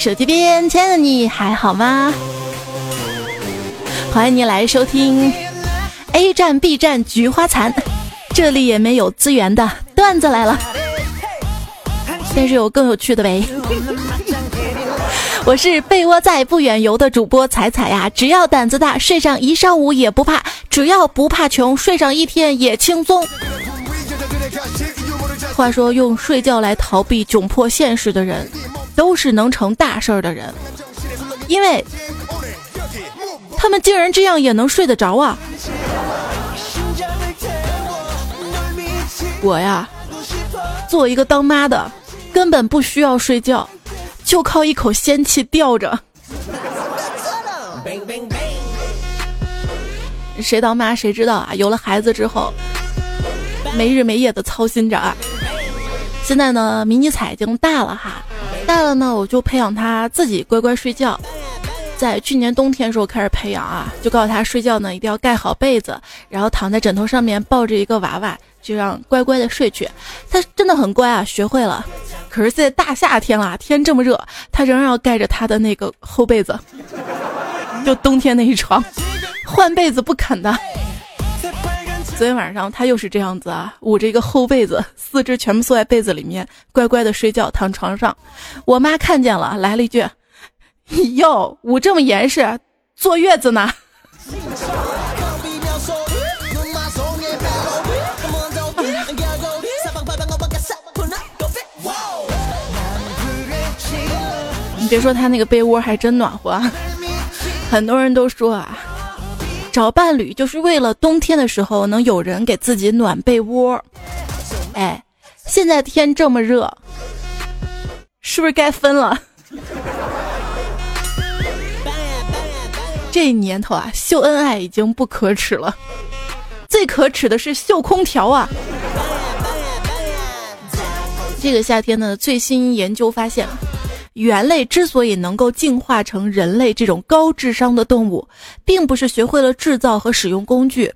手机边，亲爱的你还好吗？欢迎你来收听 A 站 B 站菊花残，这里也没有资源的段子来了，但是有更有趣的呗。我是被窝在不远游的主播彩彩呀，只要胆子大，睡上一上午也不怕；只要不怕穷，睡上一天也轻松。话说，用睡觉来逃避窘迫现实的人，都是能成大事儿的人，因为他们竟然这样也能睡得着啊！我呀，做一个当妈的，根本不需要睡觉。就靠一口仙气吊着。谁当妈谁知道啊？有了孩子之后，没日没夜的操心着啊。现在呢，迷你彩已经大了哈，大了呢，我就培养他自己乖乖睡觉。在去年冬天时候开始培养啊，就告诉他睡觉呢一定要盖好被子，然后躺在枕头上面抱着一个娃娃，就让乖乖的睡去。他真的很乖啊，学会了。可是现在大夏天了，天这么热，他仍然要盖着他的那个厚被子，就冬天那一床，换被子不肯的。昨天晚上他又是这样子啊，捂着一个厚被子，四肢全部缩在被子里面，乖乖的睡觉，躺床上。我妈看见了，来了一句：“哟，捂这么严实，坐月子呢。”你别说他那个被窝还真暖和，很多人都说啊，找伴侣就是为了冬天的时候能有人给自己暖被窝。哎，现在天这么热，是不是该分了？这年头啊，秀恩爱已经不可耻了，最可耻的是秀空调啊！这个夏天的最新研究发现。猿类之所以能够进化成人类这种高智商的动物，并不是学会了制造和使用工具，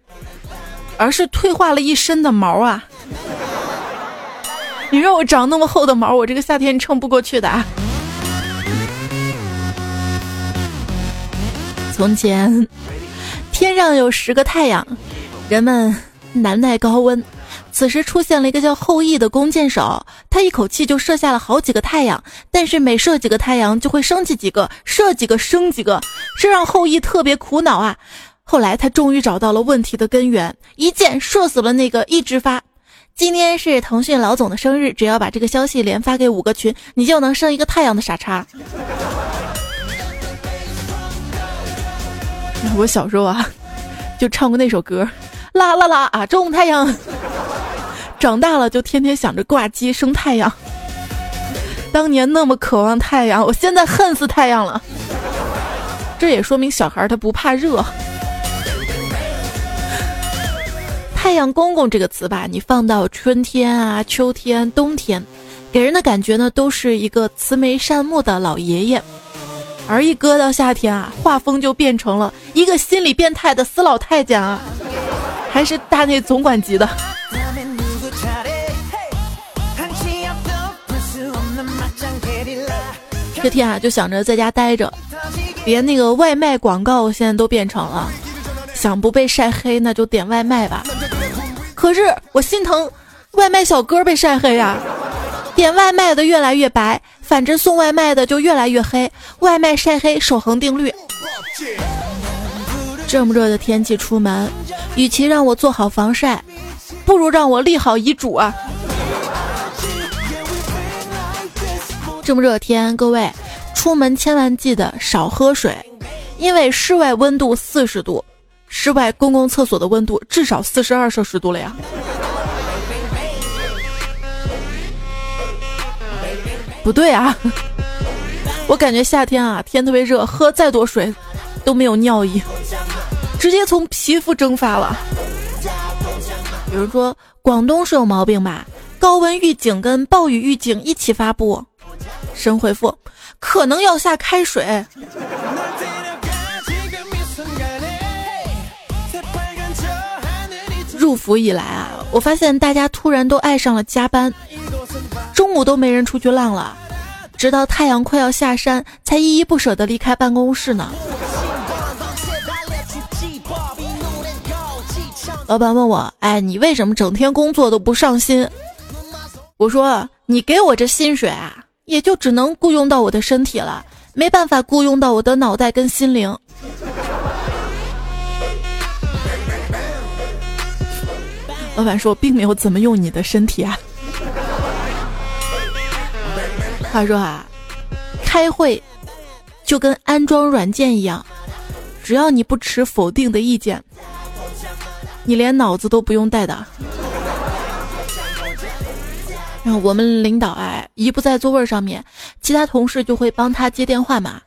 而是退化了一身的毛啊！你让我长那么厚的毛，我这个夏天撑不过去的啊！从前，天上有十个太阳，人们难耐高温。此时出现了一个叫后羿的弓箭手，他一口气就射下了好几个太阳，但是每射几个太阳就会升起几个，射几个升几个，这让后羿特别苦恼啊。后来他终于找到了问题的根源，一箭射死了那个一直发。今天是腾讯老总的生日，只要把这个消息连发给五个群，你就能生一个太阳的傻叉。我小时候啊，就唱过那首歌，啦啦啦啊，种太阳。长大了就天天想着挂机生太阳。当年那么渴望太阳，我现在恨死太阳了。这也说明小孩他不怕热。太阳公公这个词吧，你放到春天啊、秋天、冬天，给人的感觉呢都是一个慈眉善目的老爷爷；而一搁到夏天啊，画风就变成了一个心理变态的死老太监啊，还是大内总管级的。这天啊，就想着在家待着，连那个外卖广告现在都变成了，想不被晒黑那就点外卖吧。可是我心疼外卖小哥被晒黑呀，点外卖的越来越白，反正送外卖的就越来越黑，外卖晒黑守恒定律。这么热的天气出门，与其让我做好防晒，不如让我立好遗嘱啊。这么热天，各位出门千万记得少喝水，因为室外温度四十度，室外公共厕所的温度至少四十二摄氏度了呀。不对啊，我感觉夏天啊，天特别热，喝再多水都没有尿意，直接从皮肤蒸发了。比如说广东是有毛病吧？高温预警跟暴雨预警一起发布。神回复，可能要下开水。入伏以来啊，我发现大家突然都爱上了加班，中午都没人出去浪了，直到太阳快要下山，才依依不舍地离开办公室呢。老板问我：“哎，你为什么整天工作都不上心？”我说：“你给我这薪水啊，也就只能雇佣到我的身体了，没办法雇佣到我的脑袋跟心灵。”老板说：“我并没有怎么用你的身体啊。”他说：“啊，开会就跟安装软件一样，只要你不持否定的意见。”你连脑子都不用带的。然后我们领导哎，一不在座位上面，其他同事就会帮他接电话嘛。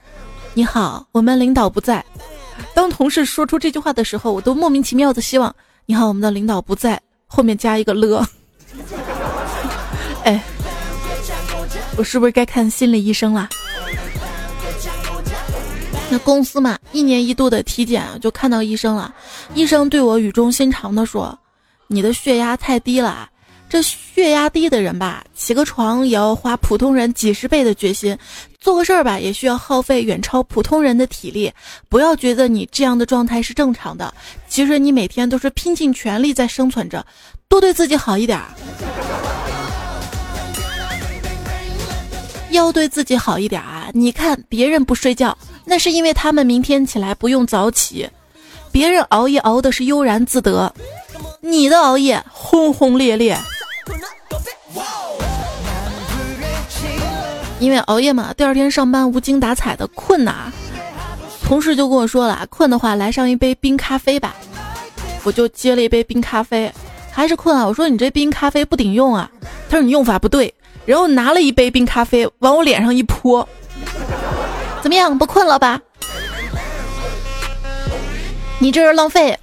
你好，我们领导不在。当同事说出这句话的时候，我都莫名其妙的希望，你好，我们的领导不在，后面加一个了。哎，我是不是该看心理医生了？那公司嘛，一年一度的体检就看到医生了。医生对我语重心长的说：“你的血压太低了，这血压低的人吧，起个床也要花普通人几十倍的决心，做个事儿吧，也需要耗费远超普通人的体力。不要觉得你这样的状态是正常的，其实你每天都是拼尽全力在生存着，多对自己好一点儿。”要对自己好一点啊！你看别人不睡觉，那是因为他们明天起来不用早起；别人熬夜熬的是悠然自得，你的熬夜轰轰烈烈。因为熬夜嘛，第二天上班无精打采的，困呐。同事就跟我说了，困的话来上一杯冰咖啡吧。我就接了一杯冰咖啡，还是困啊。我说你这冰咖啡不顶用啊。他说你用法不对。然后拿了一杯冰咖啡往我脸上一泼，怎么样？不困了吧？你这是浪费。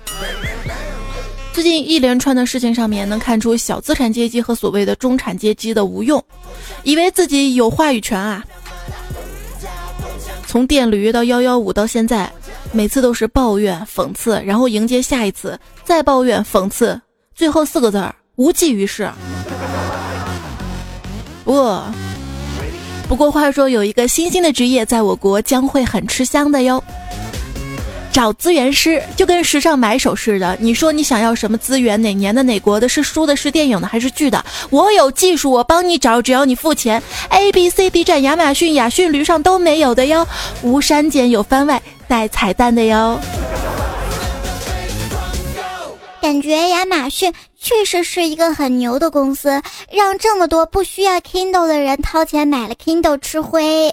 最近一连串的事情上面能看出小资产阶级和所谓的中产阶级的无用，以为自己有话语权啊。从电驴到幺幺五到现在，每次都是抱怨、讽刺，然后迎接下一次，再抱怨、讽刺，最后四个字儿无济于事。不，不过话说，有一个新兴的职业在我国将会很吃香的哟。找资源师就跟时尚买手似的，你说你想要什么资源？哪年的哪国的？是书的？是电影的？还是剧的？我有技术，我帮你找，只要你付钱。A B C D 站亚马逊、雅逊驴上都没有的哟，无删减有番外带彩蛋的哟。感觉亚马逊确实是一个很牛的公司，让这么多不需要 Kindle 的人掏钱买了 Kindle 吃灰。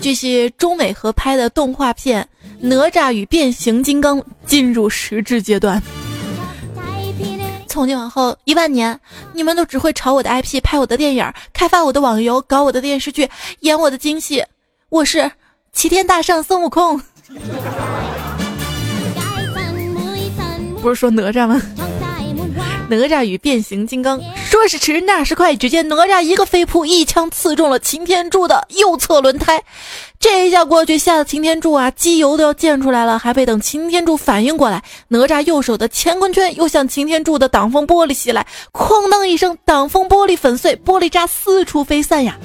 据悉，中美合拍的动画片《哪吒与变形金刚》进入实质阶段。从今往后一万年，你们都只会炒我的 IP，拍我的电影，开发我的网游，搞我的电视剧，演我的京戏。我是齐天大圣孙悟空，不是说哪吒吗？哪吒与变形金刚，说时迟，那时快，只见哪吒一个飞扑，一枪刺中了擎天柱的右侧轮胎。这一下过去，吓得擎天柱啊，机油都要溅出来了。还没等擎天柱反应过来，哪吒右手的乾坤圈又向擎天柱的挡风玻璃袭来，哐当一声，挡风玻璃粉碎，玻璃渣四处飞散呀！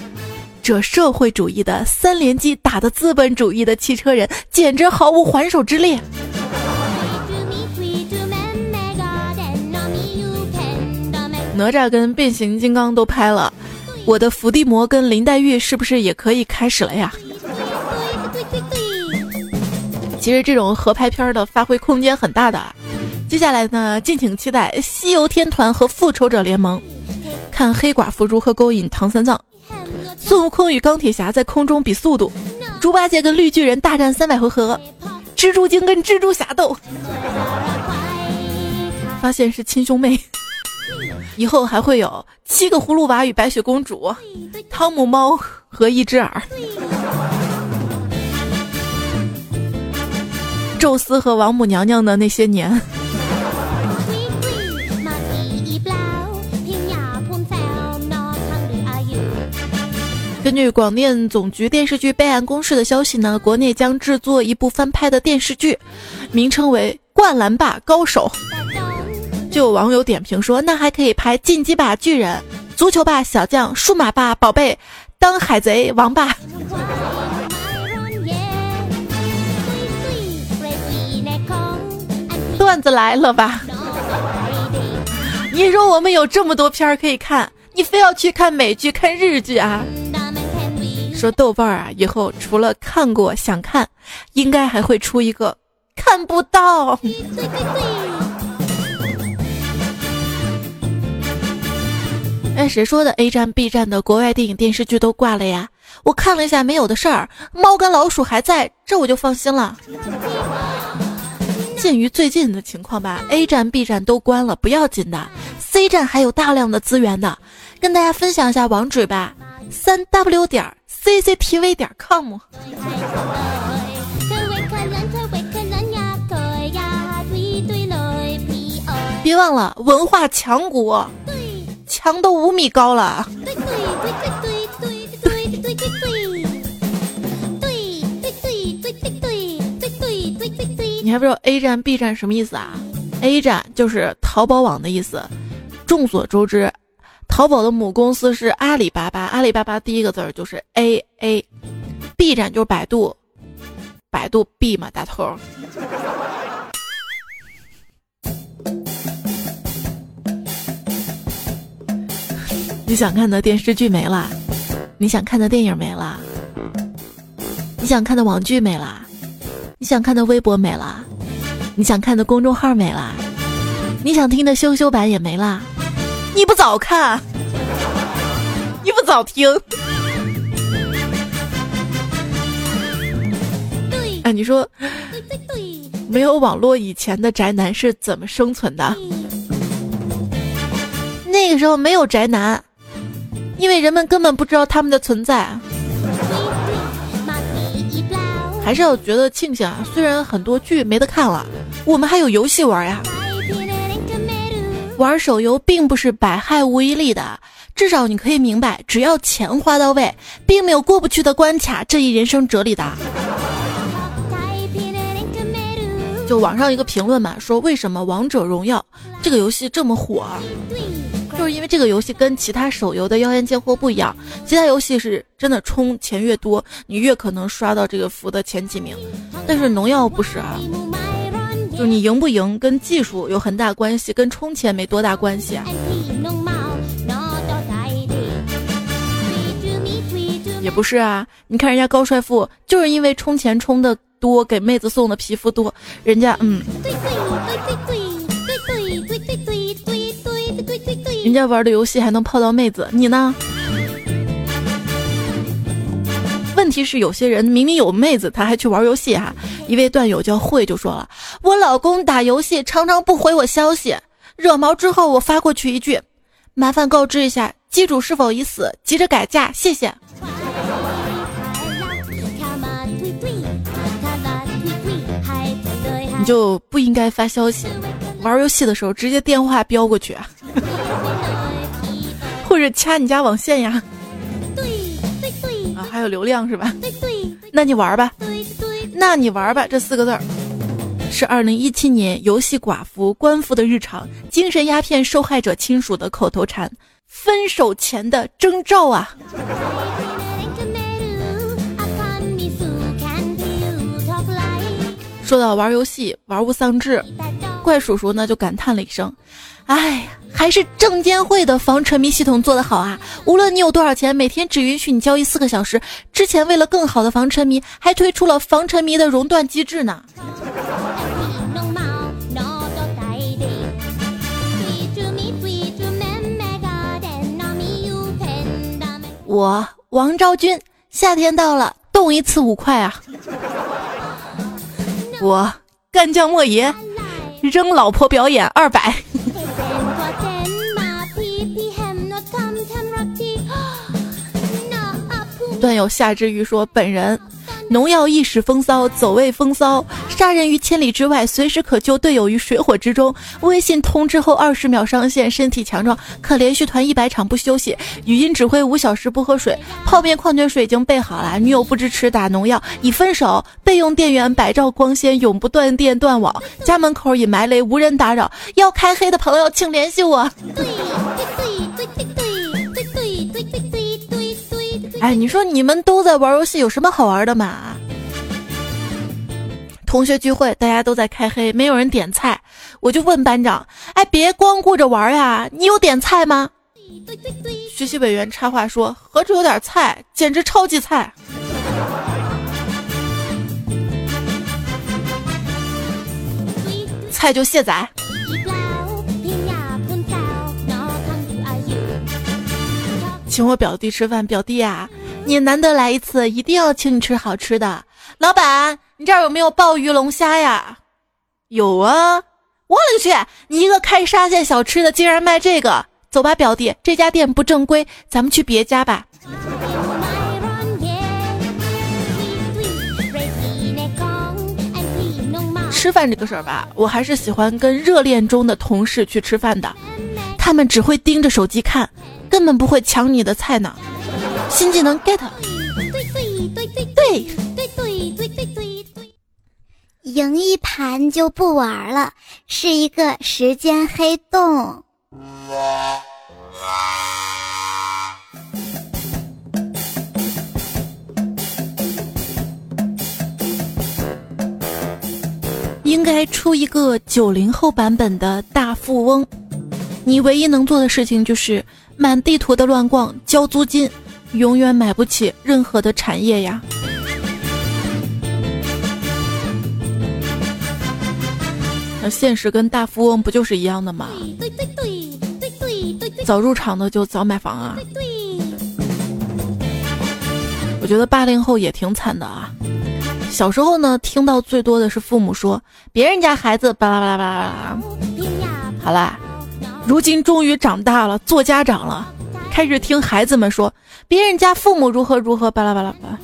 这社会主义的三连击打的资本主义的汽车人，简直毫无还手之力。哪吒跟变形金刚都拍了，我的伏地魔跟林黛玉是不是也可以开始了呀？其实这种合拍片的发挥空间很大的。接下来呢，敬请期待《西游天团》和《复仇者联盟》，看黑寡妇如何勾引唐三藏，孙悟空与钢铁侠在空中比速度，猪八戒跟绿巨人大战三百回合，蜘蛛精跟蜘蛛侠斗，发现是亲兄妹。以后还会有七个葫芦娃与白雪公主，汤姆猫和一只耳，宙斯和王母娘娘的那些年。根据广电总局电视剧备案公示的消息呢，国内将制作一部翻拍的电视剧，名称为。灌篮吧高手。就有网友点评说，那还可以拍进击吧巨人、足球吧小将、数码吧宝贝、当海贼王吧。段子来了吧？你说我们有这么多片儿可以看，你非要去看美剧、看日剧啊？说豆瓣啊，以后除了看过想看，应该还会出一个看不到。哎，谁说的？A 站、B 站的国外电影、电视剧都挂了呀？我看了一下，没有的事儿。猫跟老鼠还在，这我就放心了。鉴于最近的情况吧，A 站、B 站都关了，不要紧的。C 站还有大量的资源的，跟大家分享一下网址吧：三 W 点 CCTV 点 com。别忘了文化强国。墙都五米高了。对对对对对对对对对对对对对对对对对对对。你还不知道 A 站 B 站什么意思啊？A 站就是淘宝网的意思，众所周知，淘宝的母公司是阿里巴巴，阿里巴巴第一个字儿就是 A A。B 站就是百度，百度 B 嘛，大头。你想看的电视剧没了，你想看的电影没了，你想看的网剧没了，你想看的微博没了，你想看的公众号没了，你想听的羞羞版也没了。你不早看，你不早听。哎，你说，没有网络以前的宅男是怎么生存的？那个时候没有宅男。因为人们根本不知道他们的存在，还是要觉得庆幸啊！虽然很多剧没得看了，我们还有游戏玩呀。玩手游并不是百害无一利的，至少你可以明白，只要钱花到位，并没有过不去的关卡这一人生哲理的。就网上一个评论嘛，说为什么王者荣耀这个游戏这么火？就是因为这个游戏跟其他手游的妖艳贱货不一样，其他游戏是真的充钱越多，你越可能刷到这个服的前几名，但是农药不是啊，就你赢不赢跟技术有很大关系，跟充钱没多大关系啊。也不是啊，你看人家高帅富就是因为充钱充的多，给妹子送的皮肤多，人家嗯。人家玩的游戏还能泡到妹子，你呢？问题是有些人明明有妹子，他还去玩游戏哈。一位段友叫慧就说了：“我老公打游戏常常不回我消息，惹毛之后我发过去一句，麻烦告知一下机主是否已死，急着改嫁，谢谢。”你就不应该发消息，玩游戏的时候直接电话飙过去。或者掐你家网线呀？对对对啊，还有流量是吧？对对，那你玩吧。对对，那你玩吧。这四个字儿是二零一七年游戏寡妇官夫的日常，精神鸦片受害者亲属的口头禅，分手前的征兆啊。说到玩游戏玩物丧志，怪叔叔呢就感叹了一声：“哎呀。”还是证监会的防沉迷系统做得好啊！无论你有多少钱，每天只允许你交易四个小时。之前为了更好的防沉迷，还推出了防沉迷的熔断机制呢。我王昭君，夏天到了，动一次五块啊！我干将莫邪，扔老婆表演二百。段友夏之玉说：“本人农药一时风骚，走位风骚，杀人于千里之外，随时可救队友于水火之中。微信通知后二十秒上线，身体强壮，可连续团一百场不休息。语音指挥五小时不喝水，泡面矿泉水已经备好了。女友不支持打农药，已分手，备用电源，百兆光纤，永不断电断网。家门口已埋雷，无人打扰。要开黑的朋友，请联系我。哎，你说你们都在玩游戏，有什么好玩的嘛？同学聚会，大家都在开黑，没有人点菜，我就问班长：“哎，别光顾着玩呀，你有点菜吗？”学习委员插话说：“何止有点菜，简直超级菜。”菜就卸载。请我表弟吃饭，表弟呀，你难得来一次，一定要请你吃好吃的。老板，你这儿有没有鲍鱼、龙虾呀？有啊。我勒个去，你一个开沙县小吃的，竟然卖这个？走吧，表弟，这家店不正规，咱们去别家吧。吃饭这个事儿吧，我还是喜欢跟热恋中的同事去吃饭的，他们只会盯着手机看。根本不会抢你的菜呢，新技能 get。对对对对对对对对对对赢一盘就不玩了，是一个时间黑洞。应该出一个九零后版本的大富翁，你唯一能做的事情就是。满地图的乱逛，交租金，永远买不起任何的产业呀。那现实跟大富翁不就是一样的吗？早入场的就早买房啊。我觉得八零后也挺惨的啊。小时候呢，听到最多的是父母说别人家孩子巴拉巴拉巴拉巴拉。好啦。如今终于长大了，做家长了，开始听孩子们说别人家父母如何如何，巴拉巴拉巴。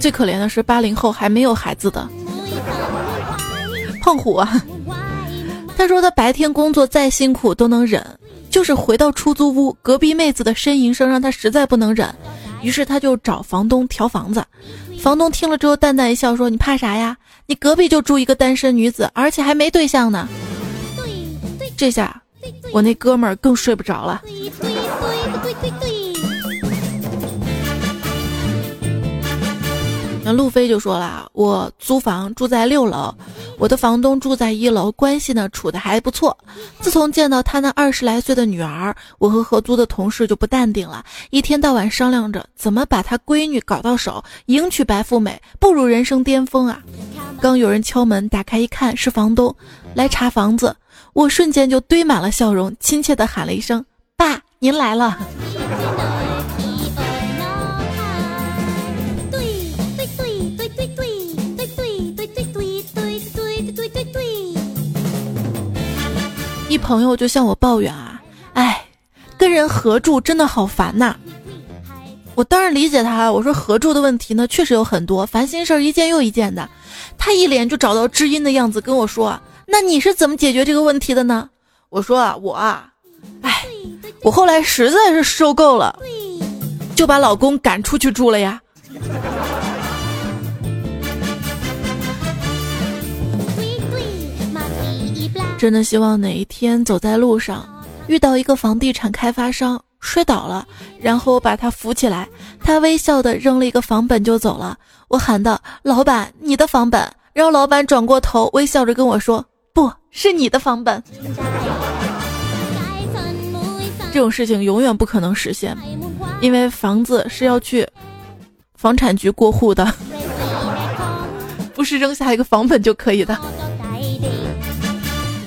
最可怜的是八零后还没有孩子的 胖虎啊，他说他白天工作再辛苦都能忍，就是回到出租屋，隔壁妹子的呻吟声让他实在不能忍。于是他就找房东调房子，房东听了之后淡淡一笑说：“你怕啥呀？你隔壁就住一个单身女子，而且还没对象呢。”这下我那哥们儿更睡不着了。那路飞就说了：“我租房住在六楼，我的房东住在一楼，关系呢处的还不错。自从见到他那二十来岁的女儿，我和合租的同事就不淡定了，一天到晚商量着怎么把他闺女搞到手，迎娶白富美，步入人生巅峰啊！刚有人敲门，打开一看是房东来查房子，我瞬间就堆满了笑容，亲切的喊了一声：‘爸，您来了。’” 一朋友就向我抱怨啊，哎，跟人合住真的好烦呐。我当然理解他，我说合住的问题呢，确实有很多，烦心事儿一件又一件的。他一脸就找到知音的样子跟我说：“那你是怎么解决这个问题的呢？”我说啊，我啊，哎，我后来实在是受够了，就把老公赶出去住了呀。真的希望哪一天走在路上，遇到一个房地产开发商摔倒了，然后我把他扶起来，他微笑的扔了一个房本就走了。我喊道：“老板，你的房本。”然后老板转过头，微笑着跟我说：“不是你的房本。”这种事情永远不可能实现，因为房子是要去房产局过户的，不是扔下一个房本就可以的。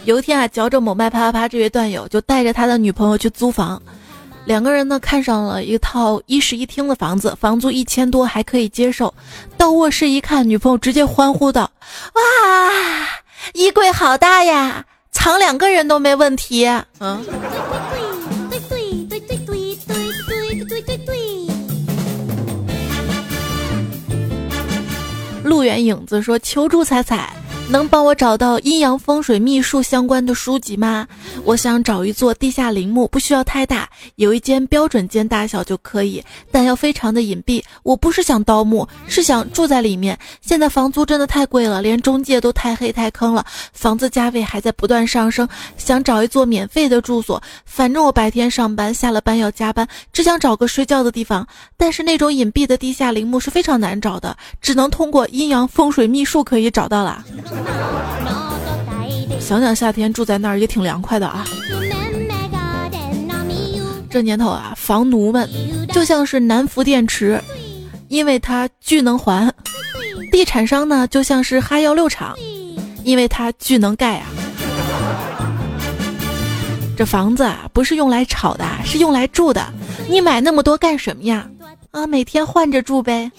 有一天啊，嚼着某麦啪啪啪这位段友就带着他的女朋友去租房，两个人呢看上了一套一室一厅的房子，房租一千多还可以接受。到卧室一看，女朋友直接欢呼道：“哇，衣柜好大呀，藏两个人都没问题。”嗯。陆远影子说：“求助彩彩，能帮我找到阴阳风水秘术相关的书籍吗？我想找一座地下陵墓，不需要太大，有一间标准间大小就可以，但要非常的隐蔽。我不是想盗墓，是想住在里面。现在房租真的太贵了，连中介都太黑太坑了，房子价位还在不断上升。想找一座免费的住所，反正我白天上班，下了班要加班，只想找个睡觉的地方。但是那种隐蔽的地下陵墓是非常难找的，只能通过阴阳风水秘术可以找到了。想想夏天住在那儿也挺凉快的啊！这年头啊，房奴们就像是南孚电池，因为它巨能还；地产商呢，就像是哈药六厂，因为它巨能盖啊。这房子啊，不是用来炒的，是用来住的。你买那么多干什么呀？啊，每天换着住呗。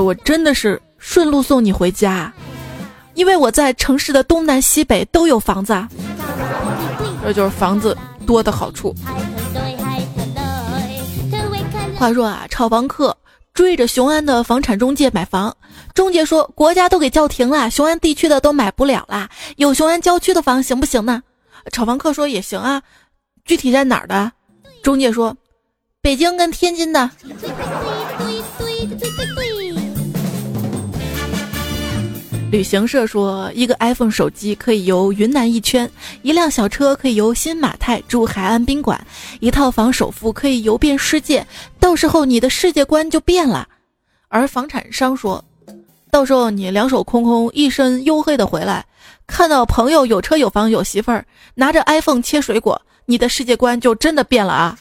我真的是顺路送你回家，因为我在城市的东南西北都有房子，这就是房子多的好处。话说啊，炒房客追着雄安的房产中介买房，中介说国家都给叫停了，雄安地区的都买不了啦，有雄安郊区的房行不行呢？炒房客说也行啊，具体在哪儿的？中介说北京跟天津的。旅行社说，一个 iPhone 手机可以游云南一圈，一辆小车可以游新马泰住海岸宾馆，一套房首付可以游遍世界。到时候你的世界观就变了。而房产商说，到时候你两手空空，一身黝黑的回来，看到朋友有车有房有媳妇儿，拿着 iPhone 切水果，你的世界观就真的变了啊！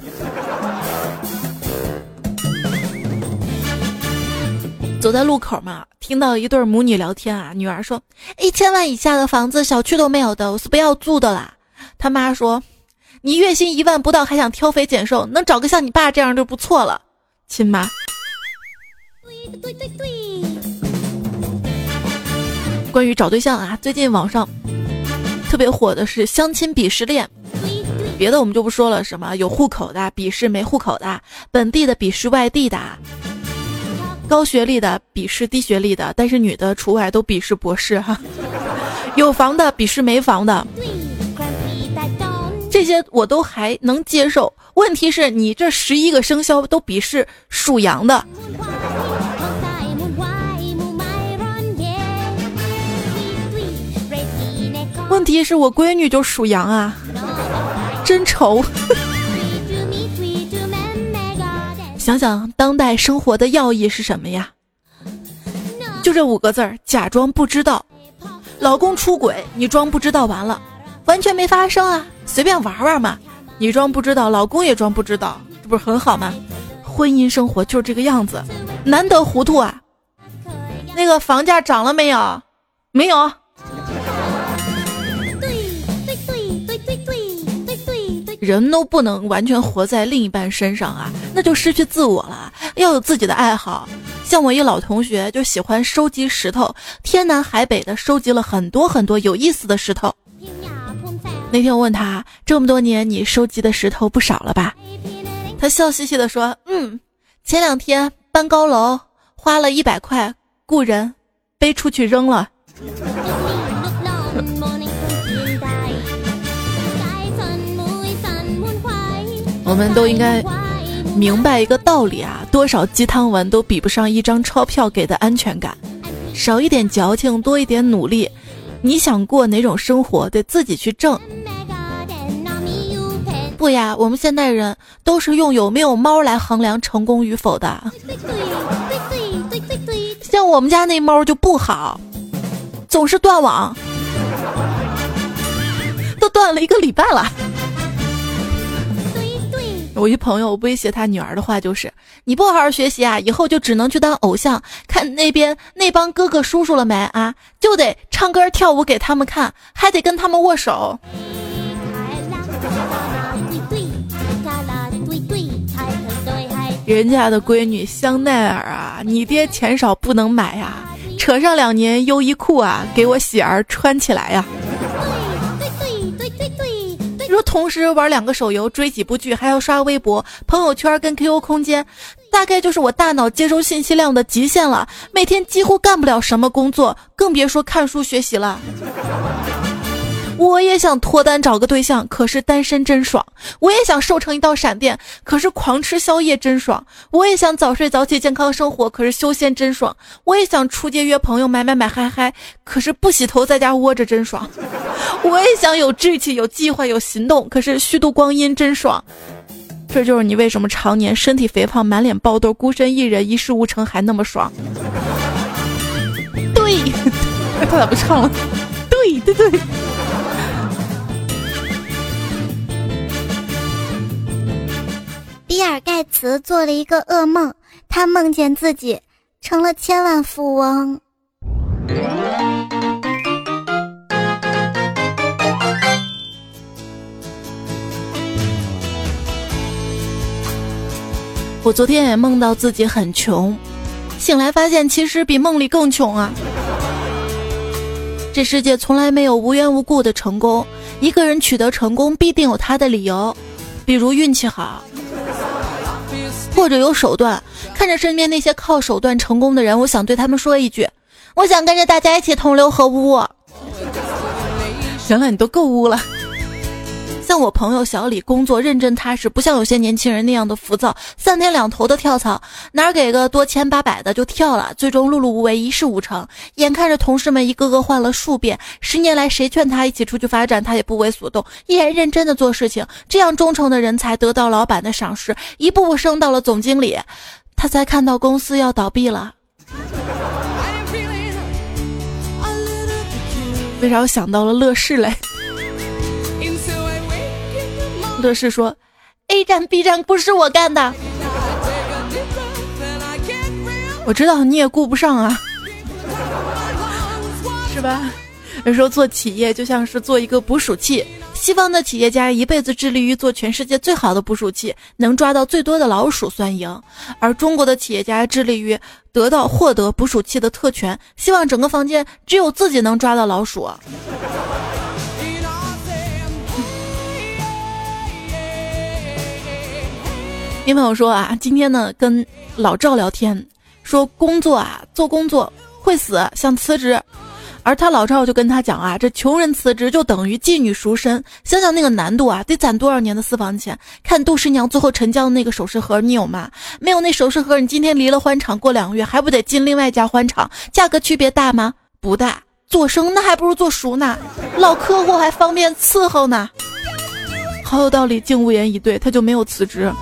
走在路口嘛，听到一对母女聊天啊。女儿说：“一千万以下的房子，小区都没有的，我是不要住的啦。”他妈说：“你月薪一万不到，还想挑肥拣瘦，能找个像你爸这样就不错了。”亲妈。对对对对。关于找对象啊，最近网上特别火的是相亲鄙视链，别的我们就不说了，什么有户口的鄙视没户口的，本地的鄙视外地的。高学历的鄙视低学历的，但是女的除外，都鄙视博士哈。有房的鄙视没房的，这些我都还能接受。问题是你这十一个生肖都鄙视属羊的。问题是我闺女就属羊啊，真愁。想想当代生活的要义是什么呀？就这五个字儿：假装不知道。老公出轨，你装不知道，完了，完全没发生啊，随便玩玩嘛。你装不知道，老公也装不知道，这不是很好吗？婚姻生活就是这个样子，难得糊涂啊。那个房价涨了没有？没有。人都不能完全活在另一半身上啊，那就失去自我了。要有自己的爱好，像我一老同学就喜欢收集石头，天南海北的收集了很多很多有意思的石头。那天我问他，这么多年你收集的石头不少了吧？他笑嘻嘻的说：“嗯，前两天搬高楼花了一百块，雇人背出去扔了。”我们都应该明白一个道理啊，多少鸡汤文都比不上一张钞票给的安全感。少一点矫情，多一点努力。你想过哪种生活，得自己去挣。不呀，我们现代人都是用有没有猫来衡量成功与否的。像我们家那猫就不好，总是断网，都断了一个礼拜了。我一朋友威胁他女儿的话就是：“你不好好学习啊，以后就只能去当偶像。看那边那帮哥哥叔叔了没啊？就得唱歌跳舞给他们看，还得跟他们握手。”人家的闺女香奈儿啊，你爹钱少不能买呀，扯上两年优衣库啊，给我喜儿穿起来呀。同时玩两个手游、追几部剧，还要刷微博、朋友圈跟 QQ 空间，大概就是我大脑接收信息量的极限了。每天几乎干不了什么工作，更别说看书学习了。我也想脱单找个对象，可是单身真爽；我也想瘦成一道闪电，可是狂吃宵夜真爽；我也想早睡早起健康生活，可是修仙真爽；我也想出街约朋友买买买嗨嗨，可是不洗头在家窝着真爽；我也想有志气、有计划、有行动，可是虚度光阴真爽。这就是你为什么常年身体肥胖、满脸爆痘、孤身一人、一事无成还那么爽。对，他咋不唱了？对对对。比尔盖茨做了一个噩梦，他梦见自己成了千万富翁。我昨天也梦到自己很穷，醒来发现其实比梦里更穷啊！这世界从来没有无缘无故的成功，一个人取得成功必定有他的理由，比如运气好。或者有手段，看着身边那些靠手段成功的人，我想对他们说一句：我想跟着大家一起同流合污。行了，你都够污了。像我朋友小李，工作认真踏实，不像有些年轻人那样的浮躁，三天两头的跳槽，哪儿给个多千八百的就跳了，最终碌碌无为，一事无成。眼看着同事们一个个换了数遍，十年来谁劝他一起出去发展，他也不为所动，依然认真的做事情。这样忠诚的人才得到老板的赏识，一步步升到了总经理，他才看到公司要倒闭了。为啥我想到了乐视嘞？乐视说：“A 站、B 站不是我干的，我知道你也顾不上啊，是吧？有时候做企业就像是做一个捕鼠器，西方的企业家一辈子致力于做全世界最好的捕鼠器，能抓到最多的老鼠算赢；而中国的企业家致力于得到获得捕鼠器的特权，希望整个房间只有自己能抓到老鼠。”女朋友说啊，今天呢跟老赵聊天，说工作啊做工作会死，想辞职，而他老赵就跟他讲啊，这穷人辞职就等于妓女赎身，想想那个难度啊，得攒多少年的私房钱？看杜十娘最后成交的那个首饰盒，你有吗？没有那首饰盒，你今天离了欢场，过两个月还不得进另外一家欢场？价格区别大吗？不大。做生那还不如做熟呢，老客户还方便伺候呢。好有道理，竟无言以对，他就没有辞职。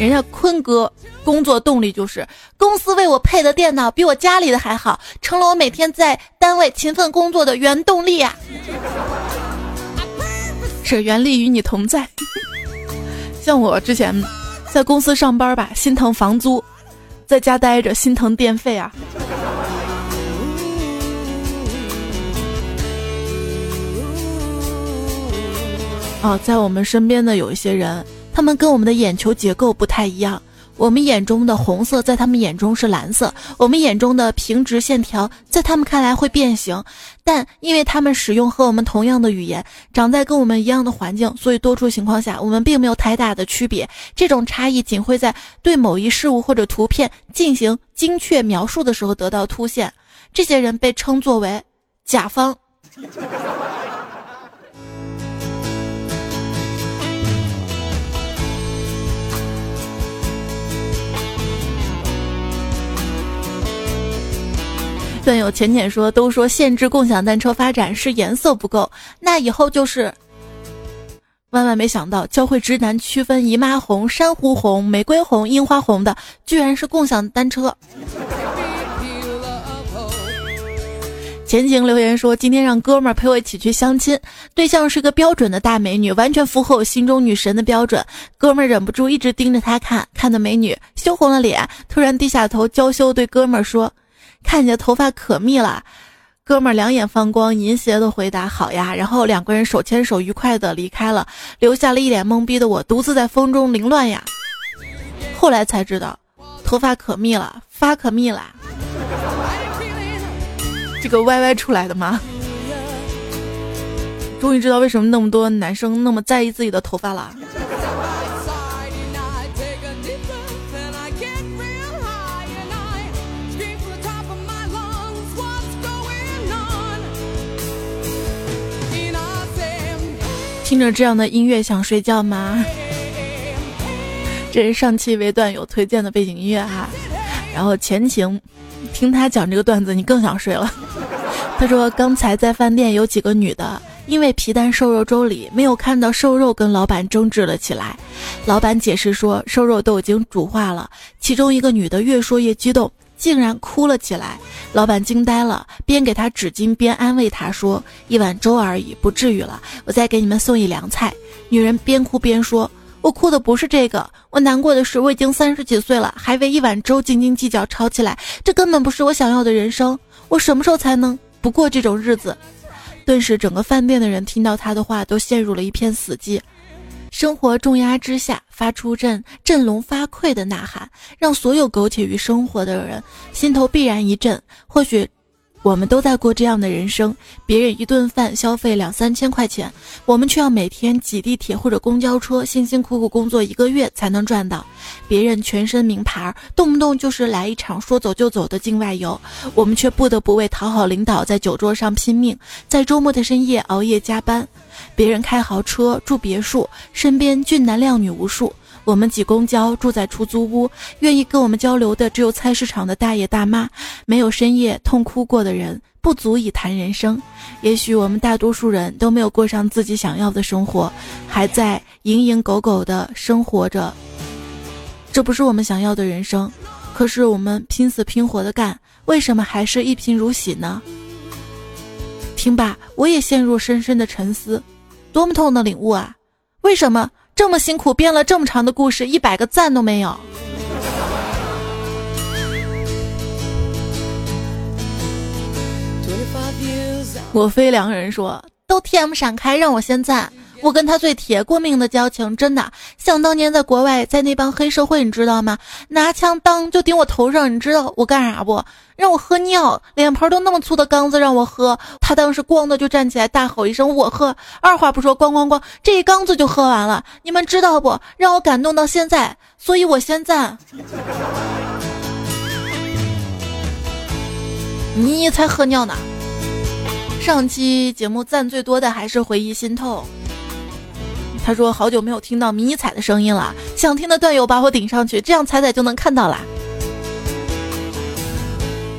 人家坤哥工作动力就是公司为我配的电脑比我家里的还好，成了我每天在单位勤奋工作的原动力啊！是原力与你同在。像我之前在公司上班吧，心疼房租；在家待着心疼电费啊。哦，在我们身边的有一些人。他们跟我们的眼球结构不太一样，我们眼中的红色在他们眼中是蓝色，我们眼中的平直线条在他们看来会变形，但因为他们使用和我们同样的语言，长在跟我们一样的环境，所以多数情况下我们并没有太大的区别。这种差异仅会在对某一事物或者图片进行精确描述的时候得到凸显。这些人被称作为甲方。段友浅浅说：“都说限制共享单车发展是颜色不够，那以后就是……万万没想到，教会直男区分姨妈红、珊瑚红、玫瑰红、樱花红的，居然是共享单车。”前景留言说：“今天让哥们儿陪我一起去相亲，对象是个标准的大美女，完全符合我心中女神的标准。哥们儿忍不住一直盯着她看，看的美女羞红了脸，突然低下头娇羞对哥们儿说。”看你的头发可密了，哥们儿两眼放光，淫邪的回答：“好呀。”然后两个人手牵手愉快的离开了，留下了一脸懵逼的我，独自在风中凌乱呀。后来才知道，头发可密了，发可密了，这个歪歪出来的吗？终于知道为什么那么多男生那么在意自己的头发了。听着这样的音乐想睡觉吗？这是上期为段友推荐的背景音乐哈。然后前情，听他讲这个段子，你更想睡了。他说刚才在饭店有几个女的，因为皮蛋瘦肉粥里没有看到瘦肉，跟老板争执了起来。老板解释说瘦肉都已经煮化了。其中一个女的越说越激动。竟然哭了起来，老板惊呆了，边给他纸巾边安慰他说：“一碗粥而已，不至于了，我再给你们送一凉菜。”女人边哭边说：“我哭的不是这个，我难过的是我已经三十几岁了，还为一碗粥斤斤计较吵起来，这根本不是我想要的人生。我什么时候才能不过这种日子？”顿时，整个饭店的人听到他的话，都陷入了一片死寂。生活重压之下，发出阵振聋发聩的呐喊，让所有苟且于生活的人心头必然一震。或许。我们都在过这样的人生，别人一顿饭消费两三千块钱，我们却要每天挤地铁或者公交车，辛辛苦苦工作一个月才能赚到。别人全身名牌，动不动就是来一场说走就走的境外游，我们却不得不为讨好领导在酒桌上拼命，在周末的深夜熬夜加班。别人开豪车住别墅，身边俊男靓女无数。我们挤公交，住在出租屋，愿意跟我们交流的只有菜市场的大爷大妈，没有深夜痛哭过的人，不足以谈人生。也许我们大多数人都没有过上自己想要的生活，还在蝇营狗苟的生活着。这不是我们想要的人生，可是我们拼死拼活的干，为什么还是一贫如洗呢？听罢，我也陷入深深的沉思，多么痛的领悟啊！为什么？这么辛苦编了这么长的故事，一百个赞都没有。我非良人说，都 TM 闪开，让我先赞。我跟他最铁过命的交情，真的。想当年在国外，在那帮黑社会，你知道吗？拿枪当就顶我头上，你知道我干啥不？让我喝尿，脸盆都那么粗的缸子让我喝，他当时咣的就站起来大吼一声我喝，二话不说咣咣咣，这一缸子就喝完了。你们知道不？让我感动到现在，所以我先赞。你才喝尿呢！上期节目赞最多的还是回忆心痛。他说：“好久没有听到迷你彩的声音了，想听的段友把我顶上去，这样彩彩就能看到啦。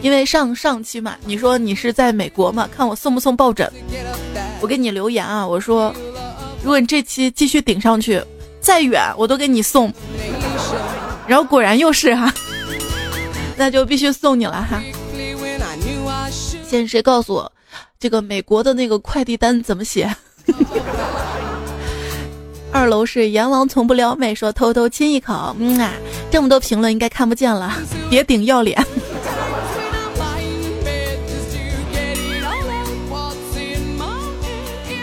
因为上上期嘛，你说你是在美国嘛，看我送不送抱枕？我给你留言啊，我说，如果你这期继续顶上去，再远我都给你送。然后果然又是哈，那就必须送你了哈。现在谁告诉我，这个美国的那个快递单怎么写？”二楼是阎王从不撩妹，说偷偷亲一口，嗯啊，这么多评论应该看不见了，别顶要脸。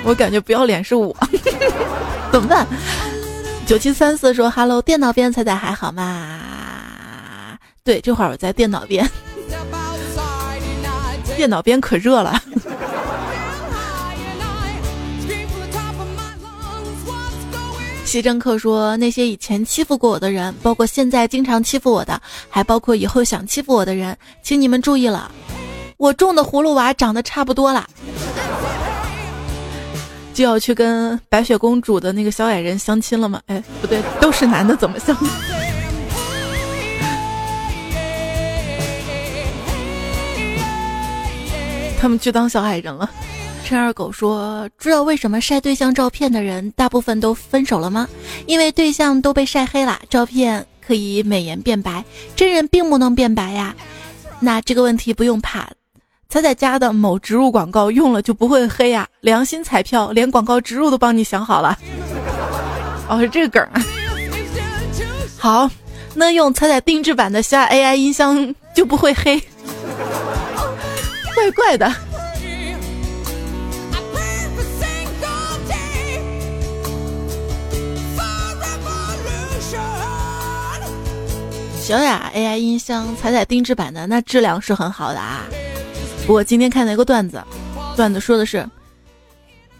我感觉不要脸是我，怎么办？九七三四说：“Hello，电脑边彩彩还好吗？”对，这会儿我在电脑边，电脑边可热了。西征客说：“那些以前欺负过我的人，包括现在经常欺负我的，还包括以后想欺负我的人，请你们注意了，我种的葫芦娃长得差不多了，就要去跟白雪公主的那个小矮人相亲了吗？哎，不对，都是男的，怎么相？他们去当小矮人了。”陈二狗说：“知道为什么晒对象照片的人大部分都分手了吗？因为对象都被晒黑了，照片可以美颜变白，真人并不能变白呀。那这个问题不用怕，彩彩家的某植入广告用了就不会黑呀。良心彩票连广告植入都帮你想好了。哦，是这个梗啊。好，那用彩彩定制版的小 AI 音箱就不会黑，怪怪的。”小雅 AI 音箱彩彩定制版的，那质量是很好的啊。我今天看了一个段子，段子说的是，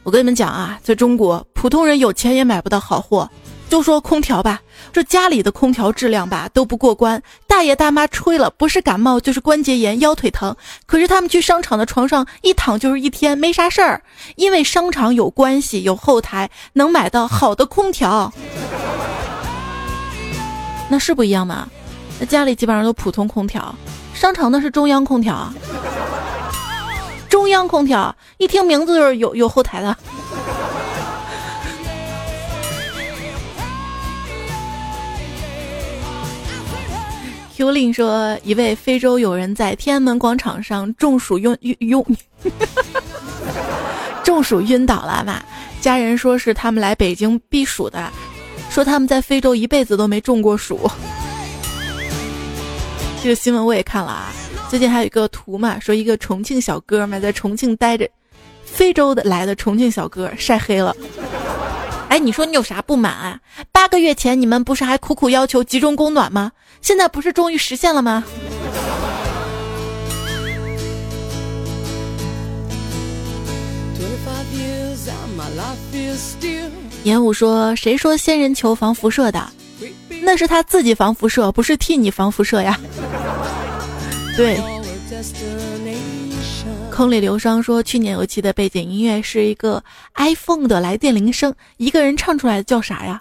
我跟你们讲啊，在中国，普通人有钱也买不到好货。就说空调吧，这家里的空调质量吧都不过关，大爷大妈吹了不是感冒就是关节炎、腰腿疼。可是他们去商场的床上一躺就是一天，没啥事儿，因为商场有关系，有后台，能买到好的空调。那是不一样吗？那家里基本上都普通空调，商场那是中央空调。中央空调一听名字就是有有后台的。Q 令说，一位非洲友人在天安门广场上中暑晕晕晕，中暑晕倒了嘛？家人说是他们来北京避暑的，说他们在非洲一辈子都没中过暑。这个新闻我也看了啊，最近还有一个图嘛，说一个重庆小哥们在重庆待着，非洲的来的重庆小哥晒黑了。哎，你说你有啥不满啊？八个月前你们不是还苦苦要求集中供暖吗？现在不是终于实现了吗？演武说：“谁说仙人球防辐射的？那是他自己防辐射，不是替你防辐射呀。”对。坑里流伤说，去年有期的背景音乐是一个 iPhone 的来电铃声，一个人唱出来的叫啥呀？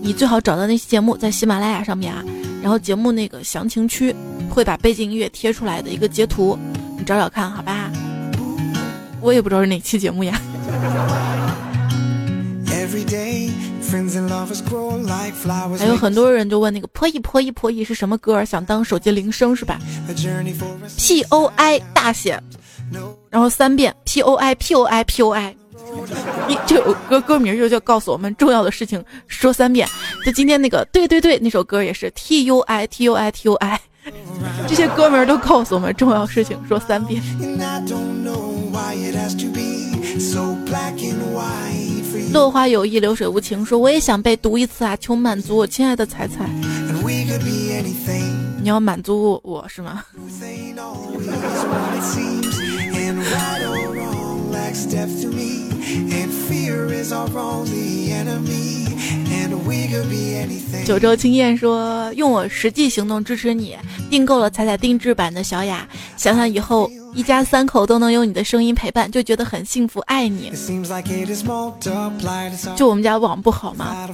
你最好找到那期节目在喜马拉雅上面啊，然后节目那个详情区会把背景音乐贴出来的一个截图，你找找看好吧？我也不知道是哪期节目呀。还有很多人就问那个破译破译破译是什么歌？想当手机铃声是吧？P O I 大写。然后三遍 P O I P O I P O I，一这首歌歌名就叫告诉我们重要的事情说三遍。就今天那个对对对那首歌也是 T U I T U I T U I，这些歌名都告诉我们重要事情说三遍。落花有意，流水无情。说我也想被读一次啊，求满足我亲爱的彩彩。你要满足我是吗？九州青燕说：“用我实际行动支持你，订购了彩彩定制版的小雅。想想以后一家三口都能有你的声音陪伴，就觉得很幸福。爱你。就我们家网不好吗？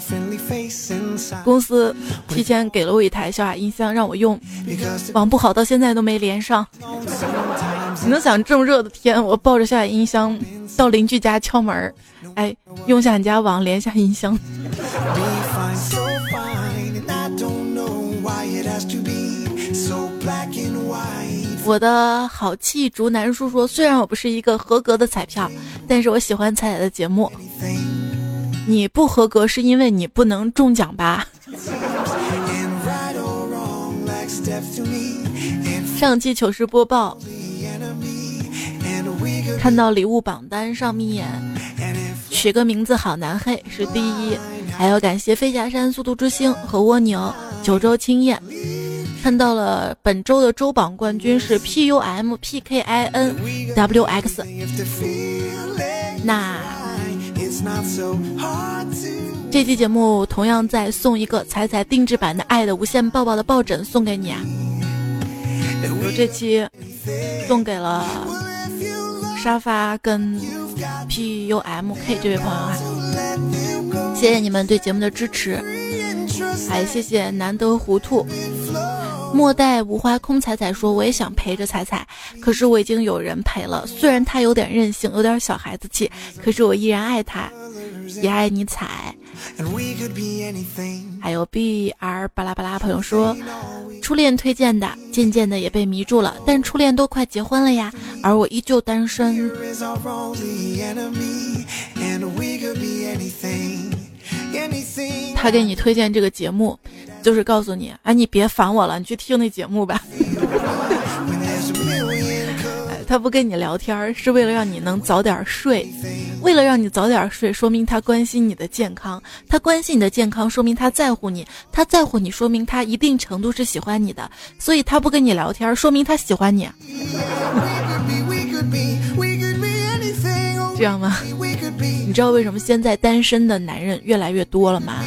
公司提前给了我一台小雅音箱让我用，网不好到现在都没连上。”你能想这么热的天，我抱着下音箱到邻居家敲门哎，用下你家网连下音箱。我的好气竹南叔说，虽然我不是一个合格的彩票，但是我喜欢彩彩的节目。你不合格是因为你不能中奖吧？上期糗事播报。看到礼物榜单上面，取个名字好难嘿是第一，还要感谢飞霞山速度之星和蜗牛九州青燕。看到了本周的周榜冠军是 P U M P K I N W X。那这期节目同样再送一个彩彩定制版的《爱的无限抱抱》的抱枕送给你啊！我这期送给了。沙发跟 P U M K 这位朋友啊，谢谢你们对节目的支持，还谢谢难得糊涂，莫待无花空彩彩说我也想陪着彩彩，可是我已经有人陪了，虽然他有点任性，有点小孩子气，可是我依然爱他，也爱你彩。还有 B R 巴拉巴拉朋友说，初恋推荐的，渐渐的也被迷住了。但初恋都快结婚了呀，而我依旧单身。他给你推荐这个节目，就是告诉你，哎，你别烦我了，你去听那节目吧。他不跟你聊天是为了让你能早点睡，为了让你早点睡，说明他关心你的健康。他关心你的健康，说明他在乎你。他在乎你，说明他一定程度是喜欢你的。所以他不跟你聊天，说明他喜欢你。这样吗？你知道为什么现在单身的男人越来越多了吗？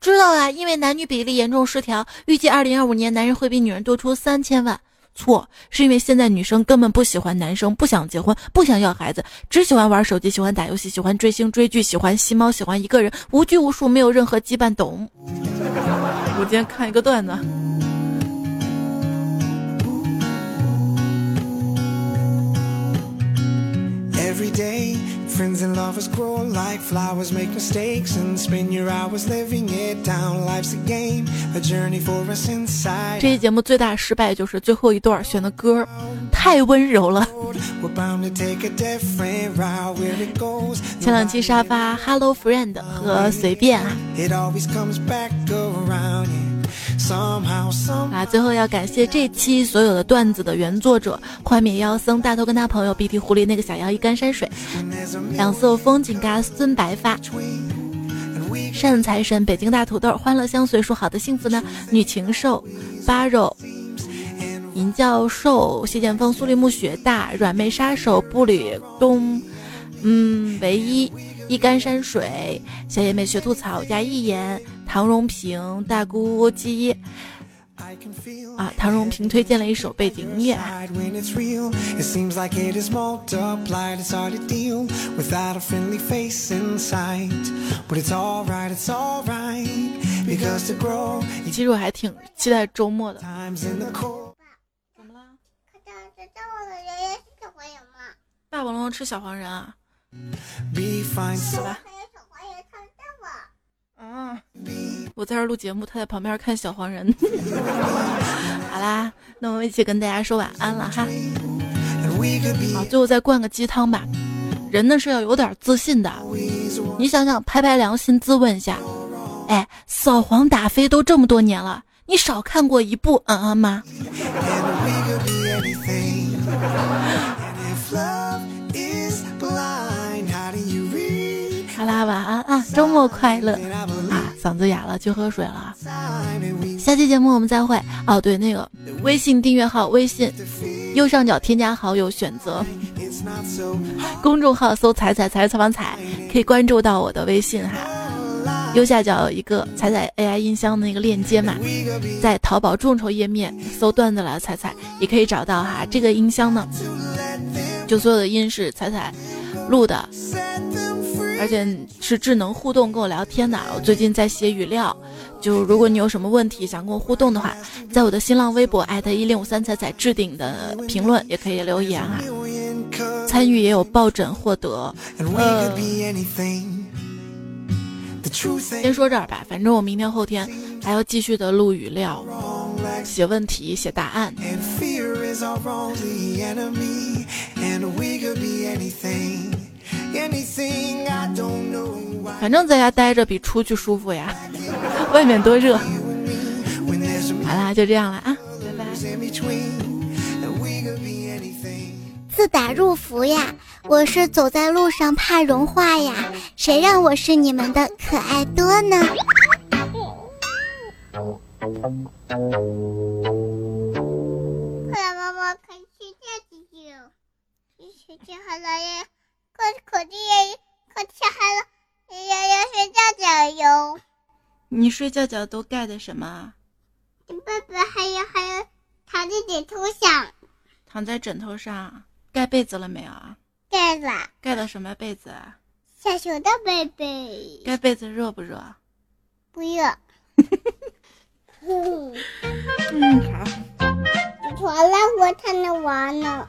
知道啊，因为男女比例严重失调，预计二零二五年男人会比女人多出三千万。错，是因为现在女生根本不喜欢男生，不想结婚，不想要孩子，只喜欢玩手机，喜欢打游戏，喜欢追星追剧，喜欢吸猫，喜欢一个人，无拘无束，没有任何羁绊。懂？我今天看一个段子。Every day friends and lovers grow like flowers make mistakes and spend your hours living it down life's a game a journey for us inside 这期节目最大失败就是最后一段选的歌太温柔了前两期沙发 hello friend 和随便 it always comes back around 啊！最后要感谢这期所有的段子的原作者：宽面妖僧、大头跟他朋友、鼻涕狐狸、那个小妖、一干山水、两色风景嘎、孙白发、善财神、北京大土豆、欢乐相随、说好的幸福呢、女禽兽、八肉、银教授、谢剑锋、苏立木、雪大、软妹杀手、步履东、嗯，唯一。一干山水，小野妹学吐槽加一言，唐荣平大姑鸡，啊，唐荣平推荐了一首背景音乐。其实我还挺期待周末的。怎么了？大王龙爷爷是小黄人吗？霸王龙吃小黄人啊？好吧。啊，我在这录节目，他在旁边看小黄人。好啦，那我们一起跟大家说晚安了哈。好，最后再灌个鸡汤吧。人呢是要有点自信的。你想想，拍拍良心，自问一下，哎，扫黄打非都这么多年了，你少看过一部嗯嗯吗？啦，晚安啊，周末快乐啊！嗓子哑了，去喝水了。下期节目我们再会。哦，对，那个微信订阅号，微信右上角添加好友，选择公众号搜“彩彩彩采访彩”，可以关注到我的微信哈。右下角有一个彩彩 AI 音箱的那个链接嘛，在淘宝众筹页面搜“段子来了彩彩”，也可以找到哈。这个音箱呢，就所有的音是彩彩录的。而且是智能互动跟我聊天的。我最近在写语料，就如果你有什么问题想跟我互动的话，在我的新浪微博艾特一零五三彩彩置顶的评论也可以留言啊。参与也有抱枕获得。呃，先说这儿吧，反正我明天后天还要继续的录语料、写问题、写答案。反正在家待着比出去舒服呀，外面多热。好啦，就这样了啊，拜拜。自打入伏呀，我是走在路上怕融化呀，谁让我是你们的可爱多呢？快来妈妈看睡觉姐姐，睡觉好了耶。可可弟也可天黑了，爷爷要睡觉觉哟。你睡觉觉都盖的什么？你爸爸还有还有躺在枕头上。躺在枕头上，盖被子了没有啊？盖了。盖的什么被子？小熊的被被。盖被子热不热？不热。嗯，好。床了，我才能玩呢。